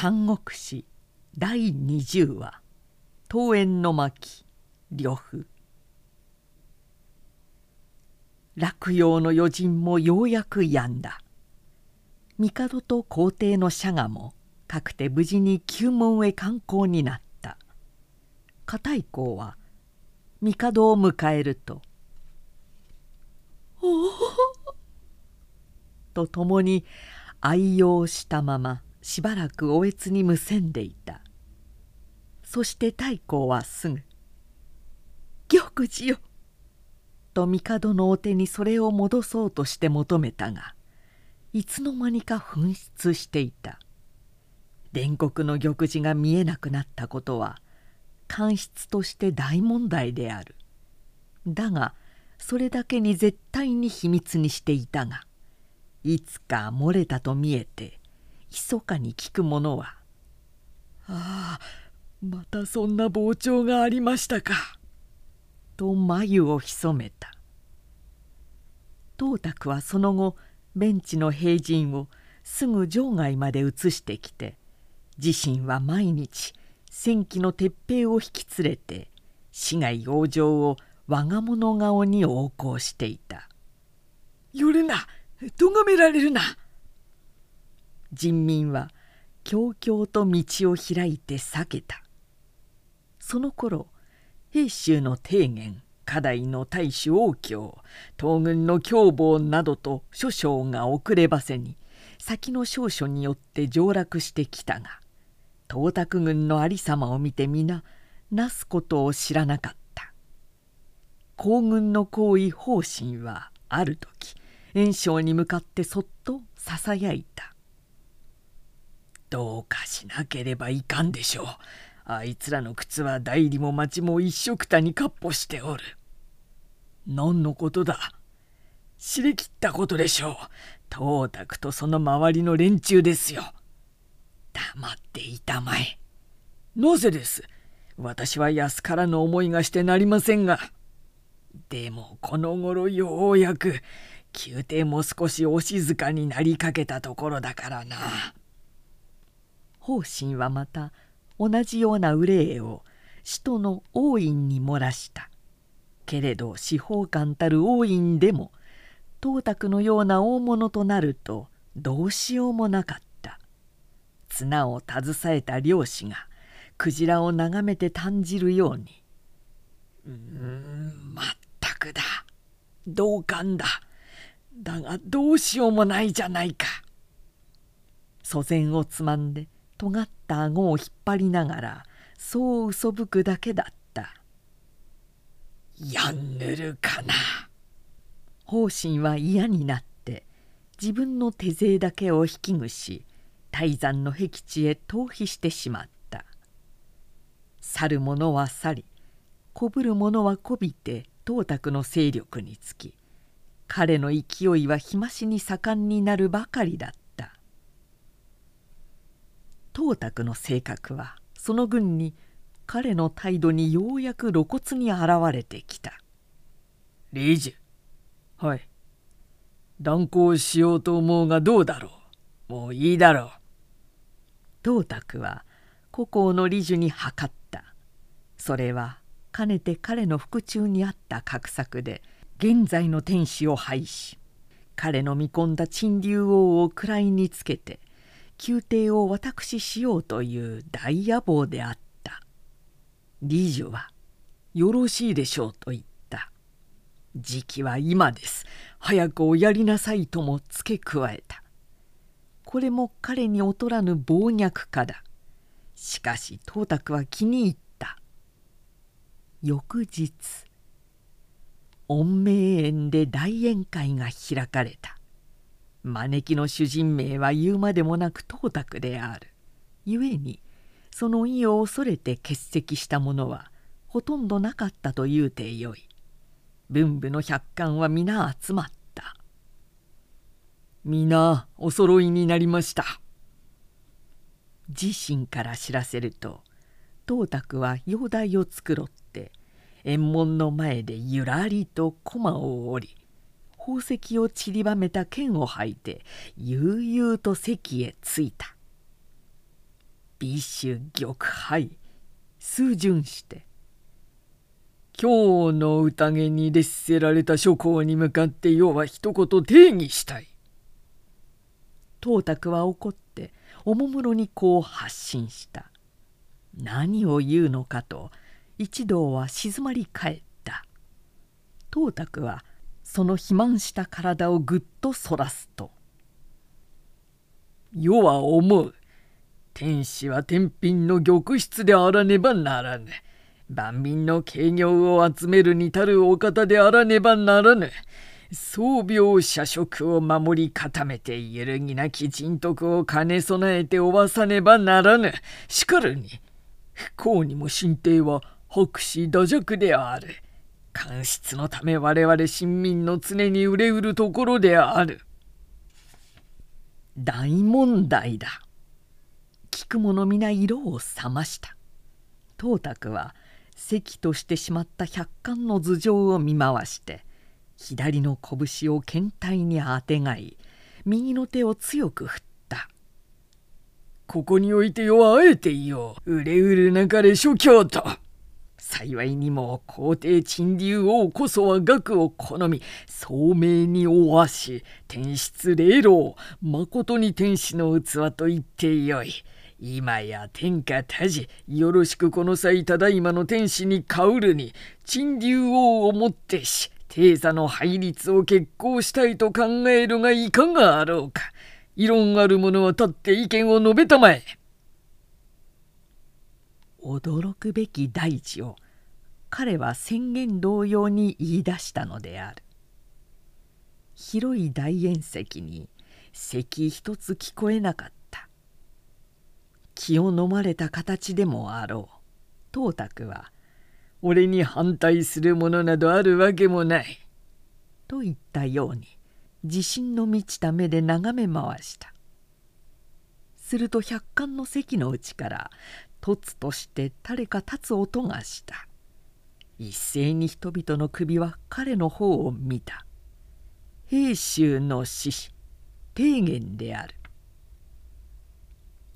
三国志第20話「桃園の巻呂布」落葉の余人もようやく止んだ。帝と皇帝の社がもかくて無事に旧門へ観光になった。片井公は帝を迎えると「おお!」と共に愛用したまましばらくおえつにむせんでいた。そして太閤はすぐ「玉寺よ!」と帝のお手にそれを戻そうとして求めたがいつの間にか紛失していた。伝国の玉璽が見えなくなったことは官室として大問題である。だがそれだけに絶対に秘密にしていたがいつか漏れたと見えて密かに聞く者は「ああまたそんな膨張がありましたか」と眉を潜めた。董卓はその後ベンチの兵陣をすぐ場外まで移してきて自身は毎日戦機の鉄平を引き連れて市街往生を我が物顔に横行していた「寄るな咎められるな」人民は強々と道を開いて避けた。その頃兵州の提言家代の大使王京東軍の凶暴などと諸将が遅ればせに先の少書によって上洛してきたが東卓軍の有様を見て皆なすことを知らなかった。皇軍の行為方針はある時袁紹に向かってそっとささやいた「どうかしなければいかんでしょう。あいつらの靴は代理も町も一緒くたにかっ歩しておる」何のことだ？知りきったことでしょう。東卓とその周りの連中ですよ。黙っていたまえ。なぜです？私は安からの思いがしてなりませんが。でもこの頃ようやく宮廷も少しお静かになりかけたところだからな。方針はまた同じような憂いを使徒の王院に漏らした。けれど司法官たる王院でも董卓のような大物となるとどうしようもなかった。綱を携えた漁師がクジラを眺めて感じるように「うんまったくだ。同感だ。だがどうしようもないじゃないか」祖先をつまんで尖った顎を引っ張りながらそう嘘吹くだけだった「やんぬるかな」方針は嫌になって自分の手勢だけを引きぐし泰山の僻地へ逃避してしまった。去る者は去りこぶる者はこびて董卓の勢力につき彼の勢いは日増しに盛んになるばかりだった。董卓の性格はその軍に彼の態度にようやく露骨に現れてきた「理事はい。断行しようと思うがどうだろう。もういいだろう」董卓は故郷の理事に諮った。それはかねて彼の腹中にあった画策で現在の天使を廃し彼の見込んだ陳竜王を位につけて宮廷を私しようという大野望であった。理事は「よろしいでしょう」と言った。時期は今です。早くおやりなさいとも付け加えた。これも彼に劣らぬ暴虐家だ。しかし董卓は気に入った。翌日御明園で大宴会が開かれた。招きの主人名は言うまでもなく董卓である。故にその意を恐れて欠席した者はほとんどなかったと言うてよい。文武の百官は皆集まった。皆お揃いになりました。自身から知らせると董卓は容体を繕って縁門の前でゆらりと駒を折り宝石を散りばめた剣を履いて悠々と席へ着いた美酒玉杯数巡して今日の宴に列せられた諸公に向かって要は一言定義したい。董卓は怒っておもむろにこう発信した。何を言うのかと一同は静まり返った。董卓はその肥満した体をぐっとそらすと「世は思う天使は天品の玉質であらねばならぬ。万民の軽業を集めるにたるお方であらねばならぬ。宗病社食を守り固めて揺るぎなき人徳を兼ね備えておわさねばならぬ。しかるに、不幸にも神帝は白紙土弱である。官室のため我々臣民の常に憂うるところである。大問題だ。聞く者皆色を覚ました。董卓は席としてしまった百貫の頭上を見回して左の拳を検体にあてがい右の手を強く振った「ここにおいてよあえて言おう憂うるなかれ諸教と」幸いにも皇帝陳竜王こそは学を好み聡明におわし天質霊老まことに天使の器と言ってよい。今や天下多事よろしくこの際ただいまの天使に香るに陳竜王をもってし帝座の配列を決行したいと考えるがいかがあろうか異論ある者は立って意見を述べたまえ驚くべき大地を彼は宣言同様に言い出したのである。広い大宴席に席一つ聞こえなかった。気を飲まれた形でもあろう。董卓は「俺に反対するものなどあるわけもない」と言ったように自信の満ちた目で眺め回した。すると百貫の席のうちから突として誰か立つ音がした一斉に人々の首は彼の方を見た兵衆の志士提言である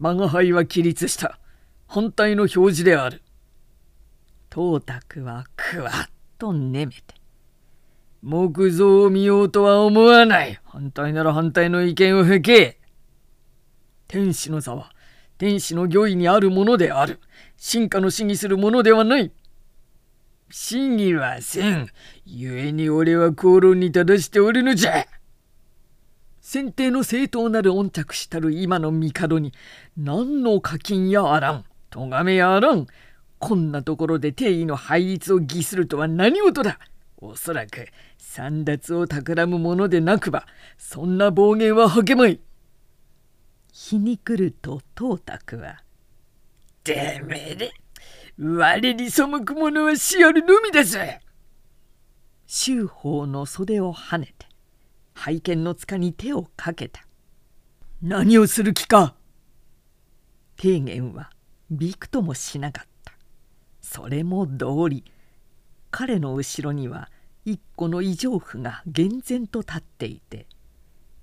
吾輩は起立した。反対の表示である。董卓はくわっとねめて。木造を見ようとは思わない。反対なら反対の意見を吹け。天使の座は天使の御意にあるものである。進化の試技するものではない。試技はせん。故に俺は口論に正しておるのじゃ。先帝の正当なる恩着したる今の帝に何の課金やあらん咎めやあらんこんなところで帝位の配立を偽するとは何事だおそらく三奪を企むものでなくばそんな暴言は吐けまい日に来ると董卓は「てめえで我に背く者はしあるのみだぜ」周法の袖をはねて拝見の塚に手をかけた。何をする気か。提言はびくともしなかった。それも道理。彼の後ろには一個の異常婦が厳然と立っていて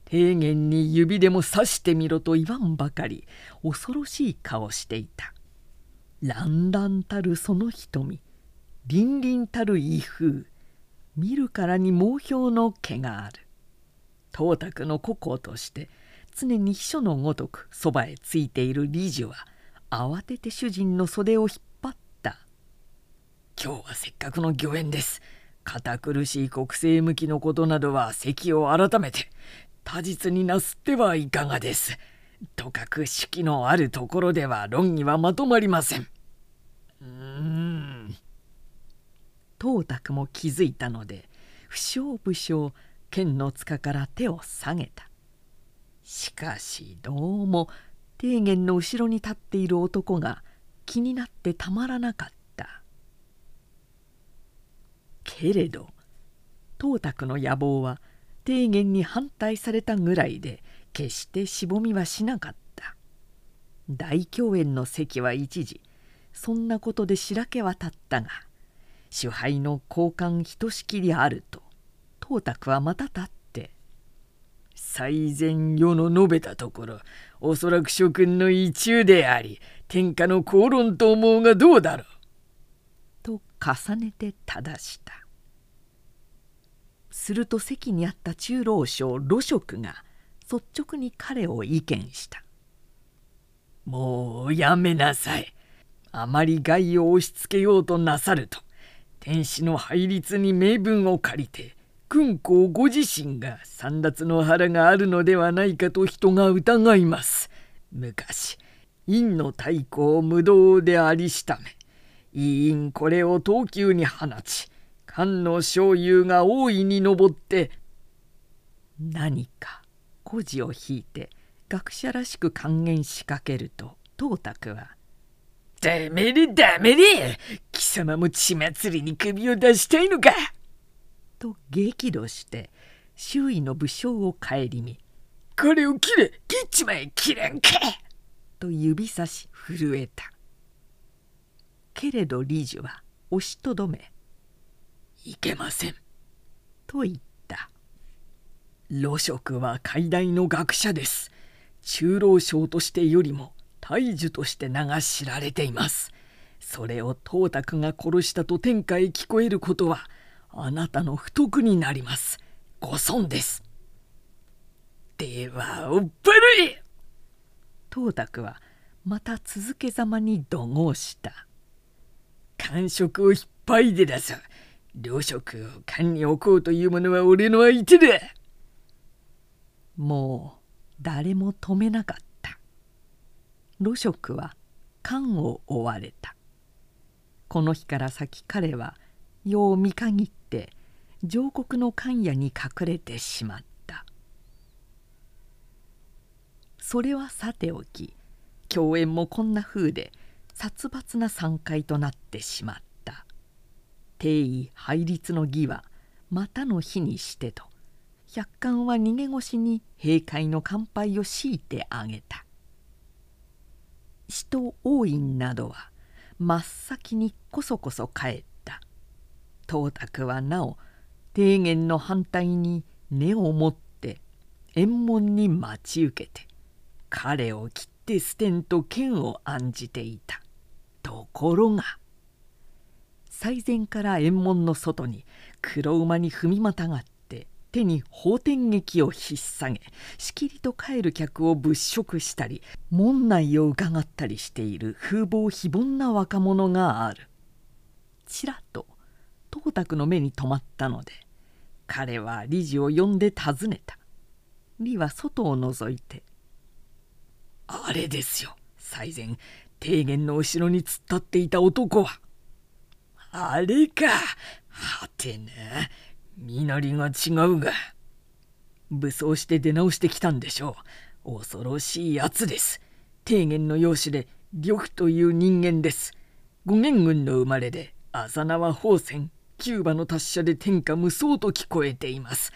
提言に指でも刺してみろと言わんばかり恐ろしい顔していた。乱々たるその瞳凛々たる威風見るからに毛標の毛がある。董卓の故郷として常に秘書のごとくそばへついている理事は慌てて主人の袖を引っ張った「今日はせっかくの御苑です。堅苦しい国政向きのことなどは席を改めて他実になすってはいかがです。とかく式のあるところでは論議はまとまりません。うーん。董卓も気づいたので不詳不詳剣の塚から手を下げたしかしどうも提言の後ろに立っている男が気になってたまらなかったけれど董卓の野望は提言に反対されたぐらいで決してしぼみはしなかった。大共演の席は一時。そんなことで白け渡ったが主杯の交換ひとしきりあると董卓はまた立って。最善世の述べたところおそらく諸君の一中であり天下の口論と思うがどうだろう。と重ねて正した。すると席にあった中老将盧職が率直に彼を意見した「もうやめなさい。あまり害を押し付けようとなさると天使の配列に名分を借りて君公ご自身が三奪の腹があるのではないかと人が疑います。昔陰の太鼓を無道でありしため委員これを東急に放ち菅の醤油が大いに上って何か孤児を引いて学者らしく還元しかけると東卓は「ダメれダメれ貴様も血祭りに首を出したいのか!」と激怒して周囲の武将を顧み「これを切れ切っちまえ切れんか!」と指さし震えたけれど理事は押しとどめ「いけません」と言った。盧職は海大の学者です。中老将としてよりも大樹として名が知られています。それを東卓が殺したと天下へ聞こえることはあなたの不徳になります。ご損です。ではおっぱるい。東卓はまた続けざまに怒号した。感触を引っ張いでださ両職を勘に置こうというものは俺の相手だもう誰も止めなかった。盧職は勘を追われた。この日から先彼はよう見限って上国の官屋に隠れてしまった。それはさておき共演もこんな風で殺伐な散会となってしまった。定位配列の儀はまたの日にしてと百貫は逃げ腰に閉会の乾杯を強いてあげた使徒王院などは真っ先にこそこそ帰った東卓はなお提言の反対に根を持って縁門に待ち受けて彼を切って捨てんと剣を案じていたところが最前から縁門の外に黒馬に踏みまたがって手に法天劇を引っ提げしきりと帰る客を物色したり門内を伺ったりしている風貌非凡な若者がある。ちらっと東卓の目に留まったので彼は理事を呼んで尋ねた。李は外を覗いて「あれですよ最前提言の後ろに突っ立っていた男は」「あれか。はてな身なりが違うが。武装して出直してきたんでしょう。恐ろしいやつです。提言の養子で呂布という人間です。五元軍の生まれで浅縄宝泉キューバの達者で天下無双と聞こえています。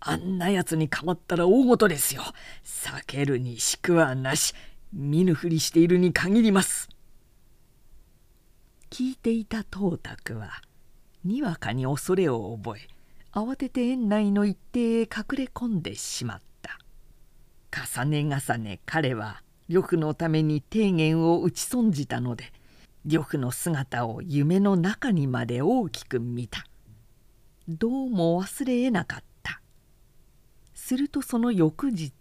あんなやつにかまったら大事ですよ。避けるにしくはなし。見ぬふりしているに限ります。聞いていた東卓はにわかに恐れを覚え慌てて園内の一定へ隠れ込んでしまった。重ね重ね彼は呂布のために提言を打ち損じたので呂布の姿を夢の中にまで大きく見た。どうも忘れえなかった。するとその翌日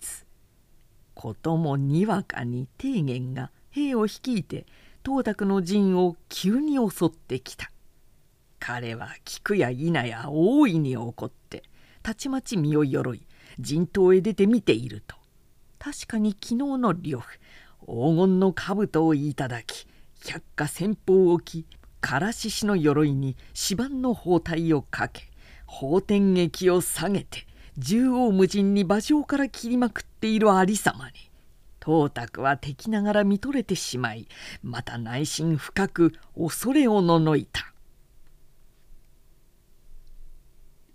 こともにわかに提言が兵を率いて東卓の陣を急に襲ってきた。彼は聞くや否や大いに怒ってたちまち身を鎧陣頭へ出て見ていると。確かに昨日の呂布黄金の兜をいただき百花先方を置きからししの鎧に芝の包帯をかけ法天劇を下げて縦横無尽に馬上から切りまくっているありさまに。董卓は敵ながら見とれてしまいまた内心深く恐れをののいた。